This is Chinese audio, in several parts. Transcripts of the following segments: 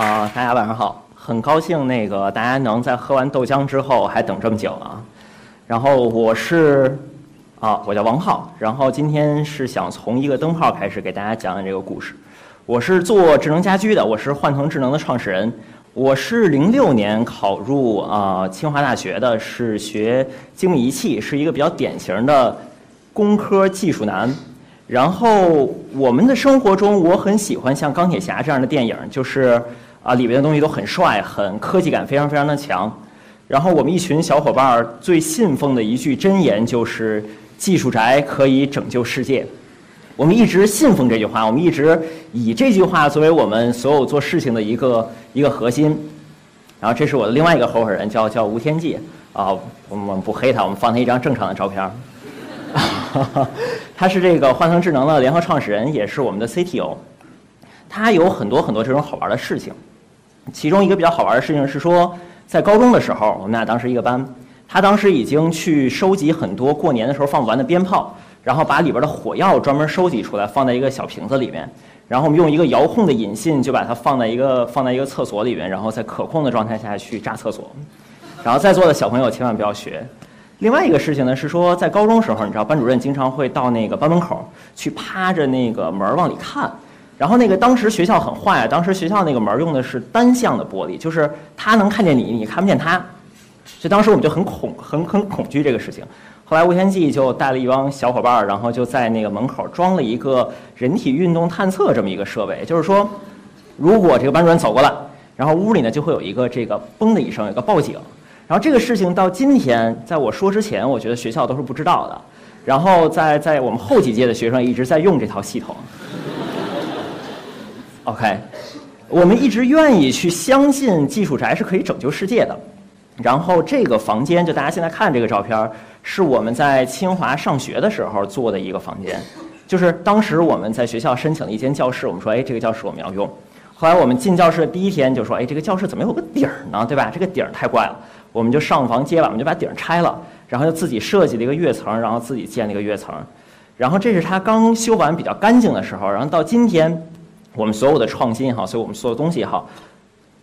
啊、大家晚上好，很高兴那个大家能在喝完豆浆之后还等这么久啊。然后我是啊，我叫王浩，然后今天是想从一个灯泡开始给大家讲讲这个故事。我是做智能家居的，我是幻腾智能的创始人。我是零六年考入啊、清华大学的，是学精密仪器，是一个比较典型的工科技术男。然后我们的生活中，我很喜欢像钢铁侠这样的电影，就是啊里面的东西都很帅，很科技感非常非常的强。然后我们一群小伙伴儿最信奉的一句箴言就是“技术宅可以拯救世界”。我们一直信奉这句话，我们一直以这句话作为我们所有做事情的一个一个核心。然后这是我的另外一个合伙人，叫叫吴天记啊，我们不黑他，我们放他一张正常的照片儿。他是这个幻腾智能的联合创始人，也是我们的 CTO。他有很多很多这种好玩的事情，其中一个比较好玩的事情是说，在高中的时候，我们俩当时一个班，他当时已经去收集很多过年的时候放不完的鞭炮，然后把里边的火药专门收集出来，放在一个小瓶子里面，然后我们用一个遥控的引信就把它放在一个放在一个厕所里面，然后在可控的状态下去炸厕所。然后在座的小朋友千万不要学。另外一个事情呢是说，在高中时候，你知道班主任经常会到那个班门口去趴着那个门往里看，然后那个当时学校很坏啊，当时学校那个门用的是单向的玻璃，就是他能看见你，你看不见他，所以当时我们就很恐很很恐惧这个事情。后来吴天记就带了一帮小伙伴儿，然后就在那个门口装了一个人体运动探测这么一个设备，就是说，如果这个班主任走过来，然后屋里呢就会有一个这个嘣的一声，有个报警。然后这个事情到今天，在我说之前，我觉得学校都是不知道的。然后在在我们后几届的学生一直在用这套系统。OK，我们一直愿意去相信技术宅是可以拯救世界的。然后这个房间，就大家现在看这个照片，是我们在清华上学的时候做的一个房间。就是当时我们在学校申请了一间教室，我们说，哎，这个教室我们要用。后来我们进教室的第一天就说，哎，这个教室怎么有个顶儿呢？对吧？这个顶儿太怪了。我们就上房揭瓦，我们就把顶儿拆了，然后就自己设计了一个跃层，然后自己建了一个跃层。然后这是他刚修完比较干净的时候，然后到今天，我们所有的创新也好，所以我们所有东西也好，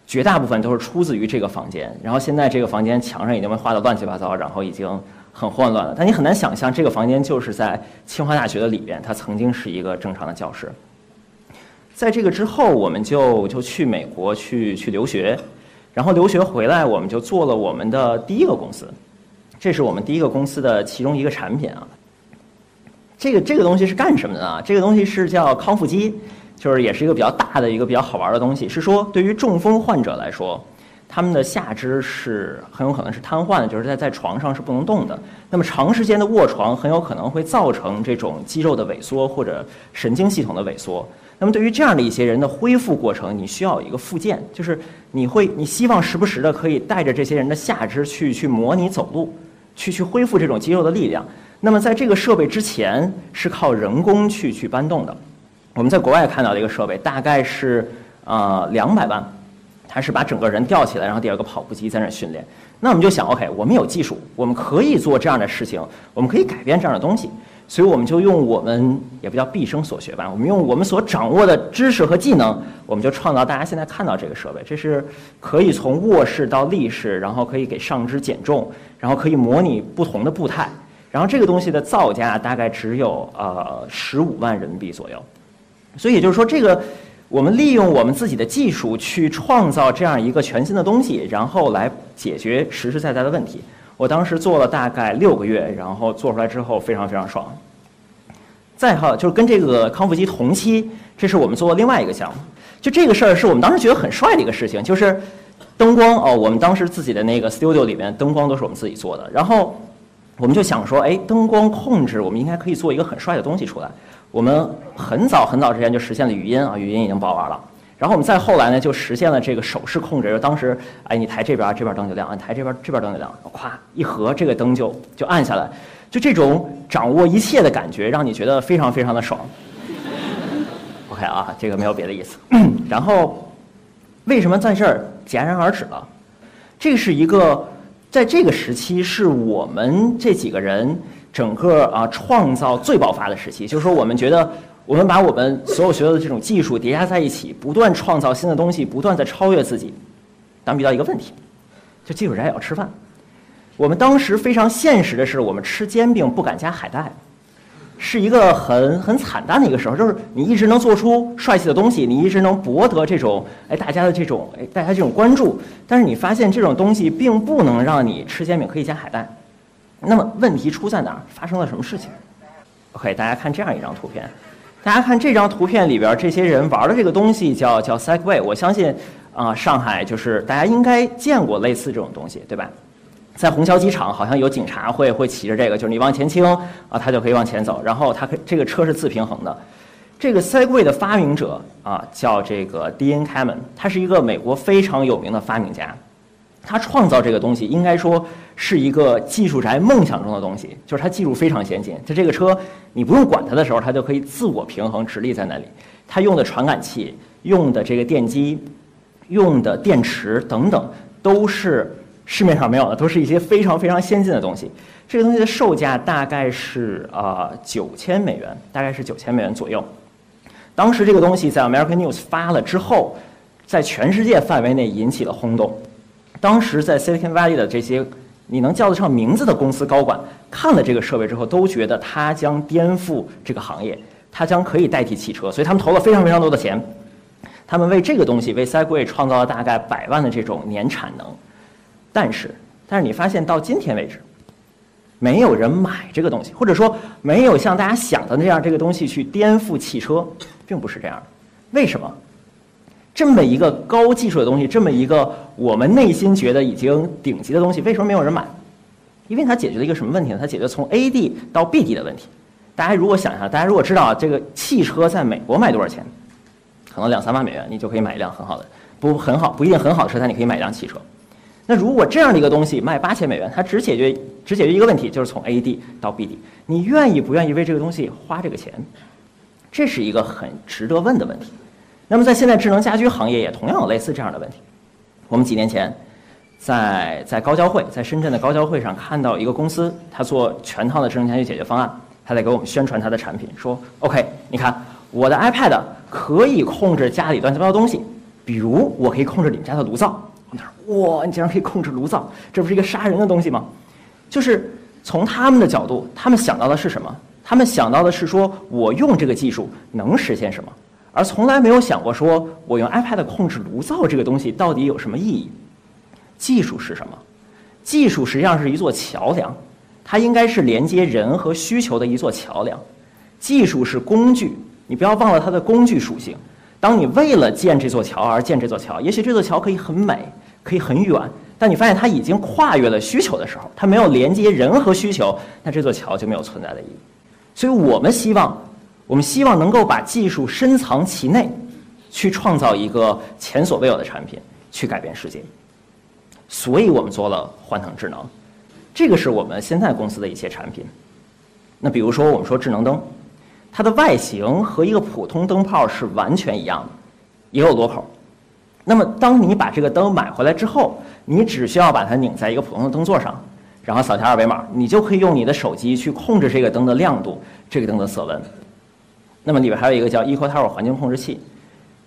绝大部分都是出自于这个房间。然后现在这个房间墙上已经被画得乱七八糟，然后已经很混乱了。但你很难想象，这个房间就是在清华大学的里边，它曾经是一个正常的教室。在这个之后，我们就就去美国去去留学，然后留学回来，我们就做了我们的第一个公司，这是我们第一个公司的其中一个产品啊。这个这个东西是干什么的啊？这个东西是叫康复机，就是也是一个比较大的一个比较好玩的东西。是说对于中风患者来说，他们的下肢是很有可能是瘫痪的，就是在在床上是不能动的。那么长时间的卧床很有可能会造成这种肌肉的萎缩或者神经系统的萎缩。那么对于这样的一些人的恢复过程，你需要有一个附件，就是你会你希望时不时的可以带着这些人的下肢去去模拟走路，去去恢复这种肌肉的力量。那么在这个设备之前是靠人工去去搬动的。我们在国外看到的一个设备大概是呃两百万，它是把整个人吊起来，然后第二个跑步机在那训练。那我们就想，OK，我们有技术，我们可以做这样的事情，我们可以改变这样的东西。所以我们就用我们也不叫毕生所学吧，我们用我们所掌握的知识和技能，我们就创造大家现在看到这个设备。这是可以从卧室到立式，然后可以给上肢减重，然后可以模拟不同的步态。然后这个东西的造价大概只有呃十五万人民币左右。所以也就是说，这个我们利用我们自己的技术去创造这样一个全新的东西，然后来解决实实在在的问题。我当时做了大概六个月，然后做出来之后非常非常爽。再好就是跟这个康复机同期，这是我们做的另外一个项目。就这个事儿是我们当时觉得很帅的一个事情，就是灯光哦，我们当时自己的那个 studio 里面灯光都是我们自己做的。然后我们就想说，哎，灯光控制我们应该可以做一个很帅的东西出来。我们很早很早之前就实现了语音啊，语音已经包完了。然后我们再后来呢，就实现了这个手势控制。就当时，哎，你抬这边，这边灯就亮；你抬这边，这边灯就亮。咵一合，这个灯就就暗下来。就这种掌握一切的感觉，让你觉得非常非常的爽。OK 啊，这个没有别的意思。然后，为什么在这儿戛然而止了？这是一个在这个时期是我们这几个人整个啊创造最爆发的时期。就是说，我们觉得我们把我们所有学到的这种技术叠加在一起，不断创造新的东西，不断在超越自己。当遇到一个问题，就技术宅也要吃饭。我们当时非常现实的是，我们吃煎饼不敢加海带，是一个很很惨淡的一个时候。就是你一直能做出帅气的东西，你一直能博得这种哎大家的这种哎大家这种关注，但是你发现这种东西并不能让你吃煎饼可以加海带。那么问题出在哪儿？发生了什么事情？OK，大家看这样一张图片。大家看这张图片里边，这些人玩的这个东西叫叫 Segway。我相信，啊，上海就是大家应该见过类似这种东西，对吧？在虹桥机场，好像有警察会会骑着这个，就是你往前倾啊，它就可以往前走，然后它可这个车是自平衡的。这个 Segway 的发明者啊，叫这个 Dean Kamen，他是一个美国非常有名的发明家。他创造这个东西，应该说是一个技术宅梦想中的东西，就是它技术非常先进。它这个车，你不用管它的时候，它就可以自我平衡直立在那里。它用的传感器、用的这个电机、用的电池等等，都是市面上没有的，都是一些非常非常先进的东西。这个东西的售价大概是啊九千美元，大概是九千美元左右。当时这个东西在 American News 发了之后，在全世界范围内引起了轰动。当时在 Silicon Valley 的这些你能叫得上名字的公司高管看了这个设备之后，都觉得它将颠覆这个行业，它将可以代替汽车，所以他们投了非常非常多的钱。他们为这个东西为 Segway 创造了大概百万的这种年产能。但是，但是你发现到今天为止，没有人买这个东西，或者说没有像大家想的那样这个东西去颠覆汽车，并不是这样。为什么？这么一个高技术的东西，这么一个我们内心觉得已经顶级的东西，为什么没有人买？因为它解决了一个什么问题呢？它解决从 A 地到 B 地的问题。大家如果想一下，大家如果知道这个汽车在美国卖多少钱，可能两三万美元，你就可以买一辆很好的，不很好，不一定很好的车，但你可以买一辆汽车。那如果这样的一个东西卖八千美元，它只解决只解决一个问题，就是从 A 地到 B 地，你愿意不愿意为这个东西花这个钱？这是一个很值得问的问题。那么，在现在智能家居行业也同样有类似这样的问题。我们几年前，在在高交会，在深圳的高交会上看到一个公司，他做全套的智能家居解决方案，他在给我们宣传他的产品，说：“OK，你看我的 iPad 可以控制家里乱七八糟东西，比如我可以控制你们家的炉灶。”我们说：“哇，你竟然可以控制炉灶，这不是一个杀人的东西吗？”就是从他们的角度，他们想到的是什么？他们想到的是说我用这个技术能实现什么？而从来没有想过，说我用 iPad 控制炉灶这个东西到底有什么意义？技术是什么？技术实际上是一座桥梁，它应该是连接人和需求的一座桥梁。技术是工具，你不要忘了它的工具属性。当你为了建这座桥而建这座桥，也许这座桥可以很美，可以很远，但你发现它已经跨越了需求的时候，它没有连接人和需求，那这座桥就没有存在的意义。所以我们希望。我们希望能够把技术深藏其内，去创造一个前所未有的产品，去改变世界。所以我们做了幻腾智能，这个是我们现在公司的一些产品。那比如说，我们说智能灯，它的外形和一个普通灯泡是完全一样的，也有螺口。那么，当你把这个灯买回来之后，你只需要把它拧在一个普通的灯座上，然后扫下二维码，你就可以用你的手机去控制这个灯的亮度，这个灯的色温。那么里边还有一个叫 EcoTower 环境控制器，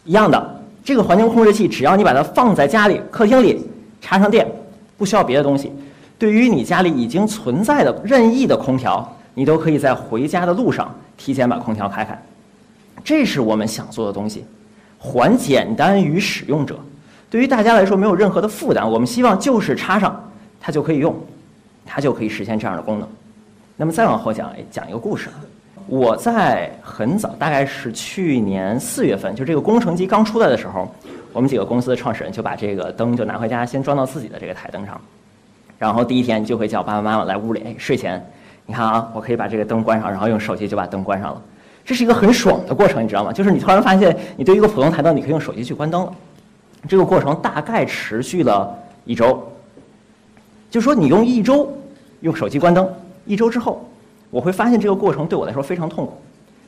一样的，这个环境控制器只要你把它放在家里客厅里，插上电，不需要别的东西，对于你家里已经存在的任意的空调，你都可以在回家的路上提前把空调开开。这是我们想做的东西，还简单于使用者，对于大家来说没有任何的负担。我们希望就是插上它就可以用，它就可以实现这样的功能。那么再往后讲，讲一个故事。我在很早，大概是去年四月份，就这个工程机刚出来的时候，我们几个公司的创始人就把这个灯就拿回家，先装到自己的这个台灯上，然后第一天就会叫爸爸妈妈来屋里，哎，睡前，你看啊，我可以把这个灯关上，然后用手机就把灯关上了，这是一个很爽的过程，你知道吗？就是你突然发现，你对一个普通台灯，你可以用手机去关灯了，这个过程大概持续了一周，就说你用一周用手机关灯，一周之后。我会发现这个过程对我来说非常痛苦，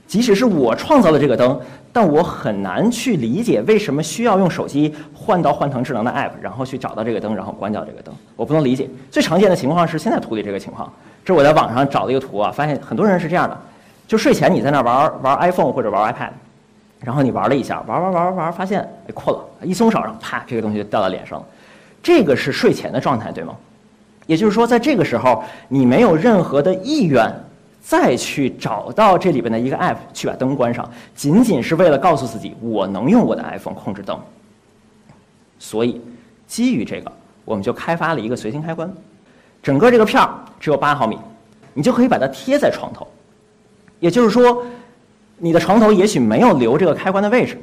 即使是我创造了这个灯，但我很难去理解为什么需要用手机换到幻腾智能的 app，然后去找到这个灯，然后关掉这个灯。我不能理解。最常见的情况是现在图里这个情况，这是我在网上找的一个图啊，发现很多人是这样的，就睡前你在那玩玩 iPhone 或者玩 iPad，然后你玩了一下，玩玩玩玩发现哎困了，一松手，啪，这个东西就掉到脸上了。这个是睡前的状态，对吗？也就是说，在这个时候，你没有任何的意愿再去找到这里边的一个 app 去把灯关上，仅仅是为了告诉自己我能用我的 iPhone 控制灯。所以，基于这个，我们就开发了一个随心开关。整个这个片儿只有八毫米，你就可以把它贴在床头。也就是说，你的床头也许没有留这个开关的位置，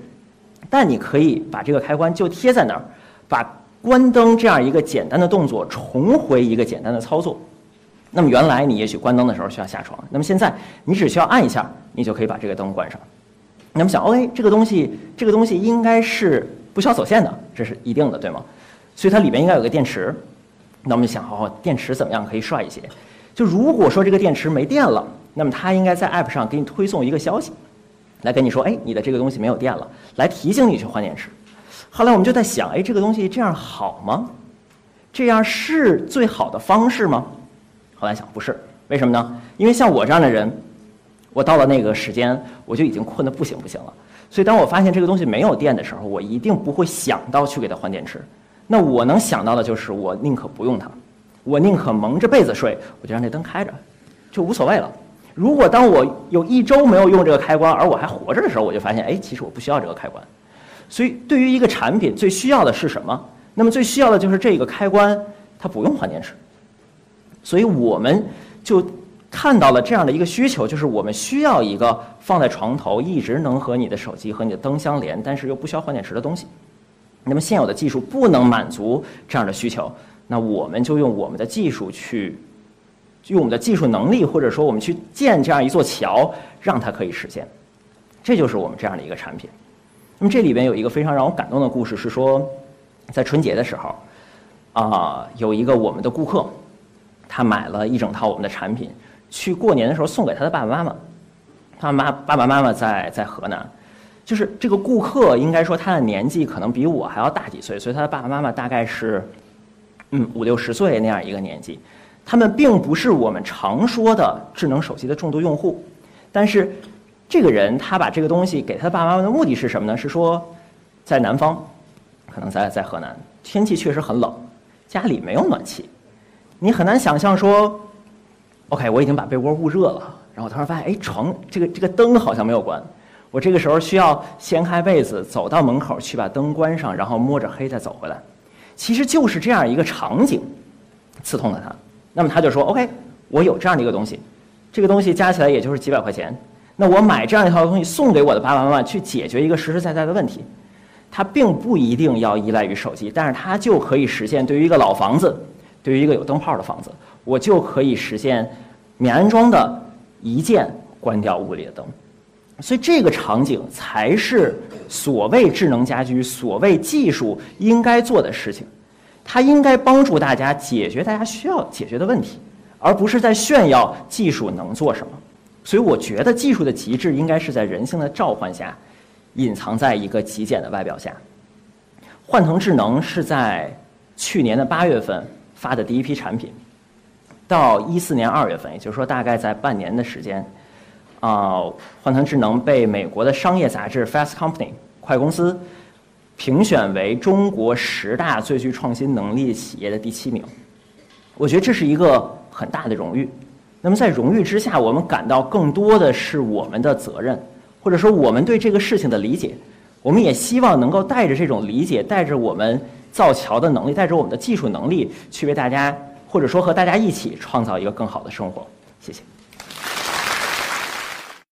但你可以把这个开关就贴在那儿，把。关灯这样一个简单的动作，重回一个简单的操作。那么原来你也许关灯的时候需要下床，那么现在你只需要按一下，你就可以把这个灯关上。那么想，OK，这个东西，这个东西应该是不需要走线的，这是一定的，对吗？所以它里面应该有个电池。那我们就想，哦，电池怎么样可以帅一些？就如果说这个电池没电了，那么它应该在 App 上给你推送一个消息，来跟你说，哎，你的这个东西没有电了，来提醒你去换电池。后来我们就在想，哎，这个东西这样好吗？这样是最好的方式吗？后来想不是，为什么呢？因为像我这样的人，我到了那个时间，我就已经困得不行不行了。所以当我发现这个东西没有电的时候，我一定不会想到去给它换电池。那我能想到的就是，我宁可不用它，我宁可蒙着被子睡，我就让这灯开着，就无所谓了。如果当我有一周没有用这个开关，而我还活着的时候，我就发现，哎，其实我不需要这个开关。所以，对于一个产品最需要的是什么？那么最需要的就是这个开关，它不用换电池。所以我们就看到了这样的一个需求，就是我们需要一个放在床头，一直能和你的手机和你的灯相连，但是又不需要换电池的东西。那么现有的技术不能满足这样的需求，那我们就用我们的技术去，用我们的技术能力，或者说我们去建这样一座桥，让它可以实现。这就是我们这样的一个产品。那么这里边有一个非常让我感动的故事，是说，在春节的时候，啊，有一个我们的顾客，他买了一整套我们的产品，去过年的时候送给他的爸爸妈妈。他妈爸爸妈妈在在河南，就是这个顾客应该说他的年纪可能比我还要大几岁，所以他的爸爸妈妈大概是，嗯五六十岁那样一个年纪。他们并不是我们常说的智能手机的重度用户，但是。这个人他把这个东西给他爸爸妈妈的目的是什么呢？是说，在南方，可能在在河南，天气确实很冷，家里没有暖气，你很难想象说，OK，我已经把被窝捂热了，然后突然发现，哎，床这个这个灯好像没有关，我这个时候需要掀开被子，走到门口去把灯关上，然后摸着黑再走回来，其实就是这样一个场景，刺痛了他。那么他就说，OK，我有这样的一个东西，这个东西加起来也就是几百块钱。那我买这样一套东西送给我的爸爸妈妈，去解决一个实实在在的问题，它并不一定要依赖于手机，但是它就可以实现。对于一个老房子，对于一个有灯泡的房子，我就可以实现免安装的一键关掉屋里的灯。所以这个场景才是所谓智能家居、所谓技术应该做的事情。它应该帮助大家解决大家需要解决的问题，而不是在炫耀技术能做什么。所以我觉得技术的极致应该是在人性的召唤下，隐藏在一个极简的外表下。幻腾智能是在去年的八月份发的第一批产品，到一四年二月份，也就是说大概在半年的时间，啊，幻腾智能被美国的商业杂志《Fast Company》快公司评选为中国十大最具创新能力企业的第七名。我觉得这是一个很大的荣誉。那么在荣誉之下，我们感到更多的是我们的责任，或者说我们对这个事情的理解。我们也希望能够带着这种理解，带着我们造桥的能力，带着我们的技术能力，去为大家，或者说和大家一起创造一个更好的生活。谢谢。